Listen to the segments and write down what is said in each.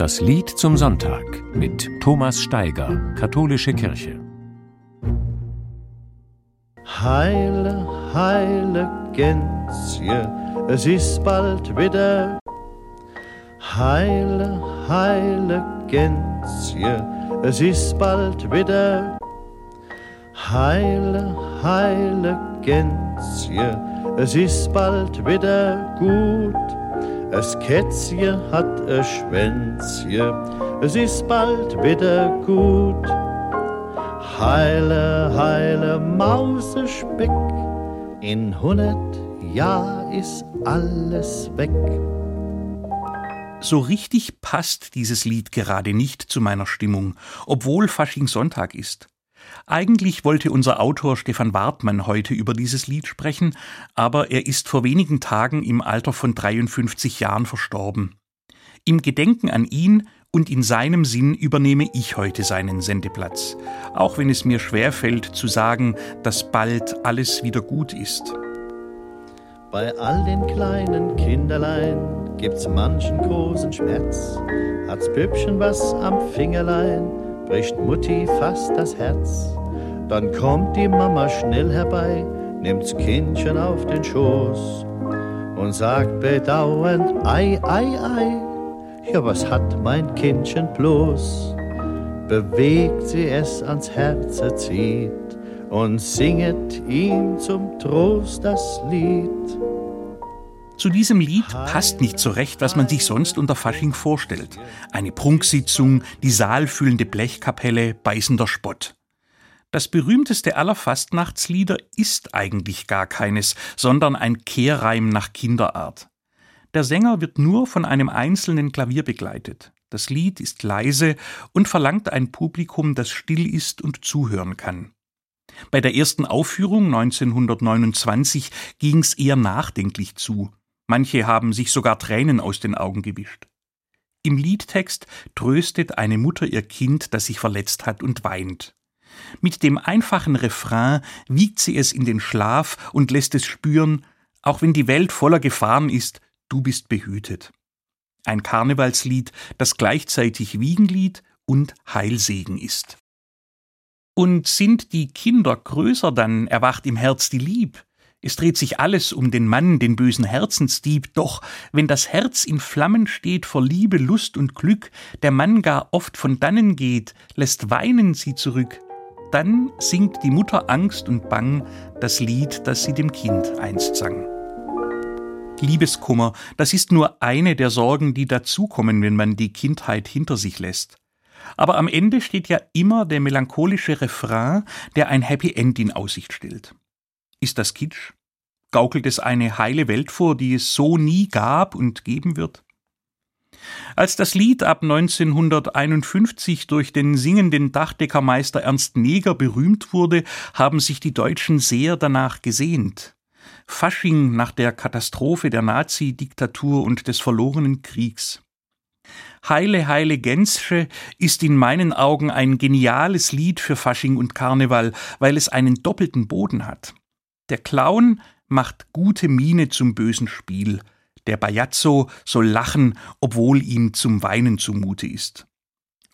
Das Lied zum Sonntag mit Thomas Steiger, Katholische Kirche. Heile, heile Gänzje, es ist bald wieder. Heile, heile Gänzje, es ist bald wieder. Heile, heile Gänzje, es ist bald wieder gut. Es Kätzje hat a Schwänzje, es ist bald wieder gut. Heile, heile Mausespeck, in hundert Jahr ist alles weg. So richtig passt dieses Lied gerade nicht zu meiner Stimmung, obwohl Faschingssonntag ist. Eigentlich wollte unser Autor Stefan Wartmann heute über dieses Lied sprechen, aber er ist vor wenigen Tagen im Alter von 53 Jahren verstorben. Im Gedenken an ihn und in seinem Sinn übernehme ich heute seinen Sendeplatz, auch wenn es mir schwerfällt zu sagen, dass bald alles wieder gut ist. Bei all den kleinen Kinderlein gibt's manchen großen Schmerz, hat's Püppchen was am Fingerlein, bricht Mutti fast das Herz. Dann kommt die Mama schnell herbei, nimmt's Kindchen auf den Schoß und sagt bedauernd, ei, ei, ei, ja was hat mein Kindchen bloß? Bewegt sie es ans Herz zieht und singet ihm zum Trost das Lied. Zu diesem Lied passt nicht so recht, was man sich sonst unter Fasching vorstellt. Eine Prunksitzung, die saalfüllende Blechkapelle, beißender Spott. Das berühmteste aller Fastnachtslieder ist eigentlich gar keines, sondern ein Kehrreim nach Kinderart. Der Sänger wird nur von einem einzelnen Klavier begleitet. Das Lied ist leise und verlangt ein Publikum, das still ist und zuhören kann. Bei der ersten Aufführung 1929 ging's eher nachdenklich zu. Manche haben sich sogar Tränen aus den Augen gewischt. Im Liedtext tröstet eine Mutter ihr Kind, das sich verletzt hat und weint. Mit dem einfachen Refrain wiegt sie es in den Schlaf und lässt es spüren, auch wenn die Welt voller Gefahren ist, du bist behütet. Ein Karnevalslied, das gleichzeitig Wiegenlied und Heilsegen ist. Und sind die Kinder größer, dann erwacht im Herz die Lieb. Es dreht sich alles um den Mann, den bösen Herzensdieb, doch wenn das Herz in Flammen steht vor Liebe, Lust und Glück, der Mann gar oft von dannen geht, lässt weinen sie zurück, dann singt die Mutter Angst und Bang das Lied, das sie dem Kind einst sang. Liebeskummer, das ist nur eine der Sorgen, die dazukommen, wenn man die Kindheit hinter sich lässt. Aber am Ende steht ja immer der melancholische Refrain, der ein Happy End in Aussicht stellt. Ist das Kitsch? Gaukelt es eine heile Welt vor, die es so nie gab und geben wird? Als das Lied ab 1951 durch den singenden Dachdeckermeister Ernst Neger berühmt wurde, haben sich die Deutschen sehr danach gesehnt. Fasching nach der Katastrophe der Nazi-Diktatur und des verlorenen Kriegs. Heile, heile Gänzsche ist in meinen Augen ein geniales Lied für Fasching und Karneval, weil es einen doppelten Boden hat. Der Clown macht gute Miene zum bösen Spiel. Der Bajazzo soll lachen, obwohl ihm zum Weinen zumute ist.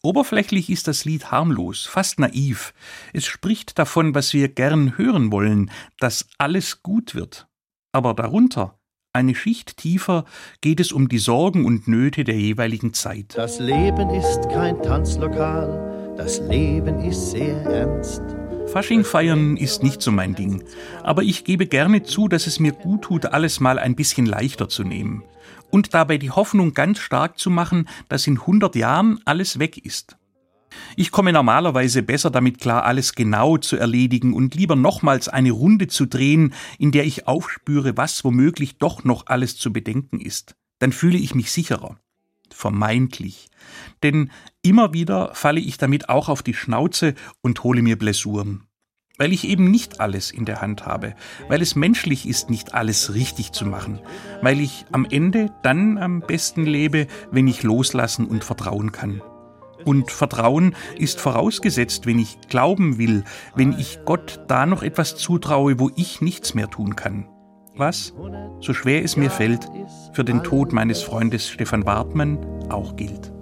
Oberflächlich ist das Lied harmlos, fast naiv. Es spricht davon, was wir gern hören wollen, dass alles gut wird. Aber darunter, eine Schicht tiefer, geht es um die Sorgen und Nöte der jeweiligen Zeit. Das Leben ist kein Tanzlokal, das Leben ist sehr ernst. Fasching feiern ist nicht so mein Ding, aber ich gebe gerne zu, dass es mir gut tut, alles mal ein bisschen leichter zu nehmen und dabei die Hoffnung ganz stark zu machen, dass in 100 Jahren alles weg ist. Ich komme normalerweise besser damit klar, alles genau zu erledigen und lieber nochmals eine Runde zu drehen, in der ich aufspüre, was womöglich doch noch alles zu bedenken ist. Dann fühle ich mich sicherer. Vermeintlich. Denn immer wieder falle ich damit auch auf die Schnauze und hole mir Blessuren. Weil ich eben nicht alles in der Hand habe, weil es menschlich ist, nicht alles richtig zu machen, weil ich am Ende dann am besten lebe, wenn ich loslassen und vertrauen kann. Und Vertrauen ist vorausgesetzt, wenn ich glauben will, wenn ich Gott da noch etwas zutraue, wo ich nichts mehr tun kann. Was, so schwer es mir fällt, für den Tod meines Freundes Stefan Wartmann auch gilt.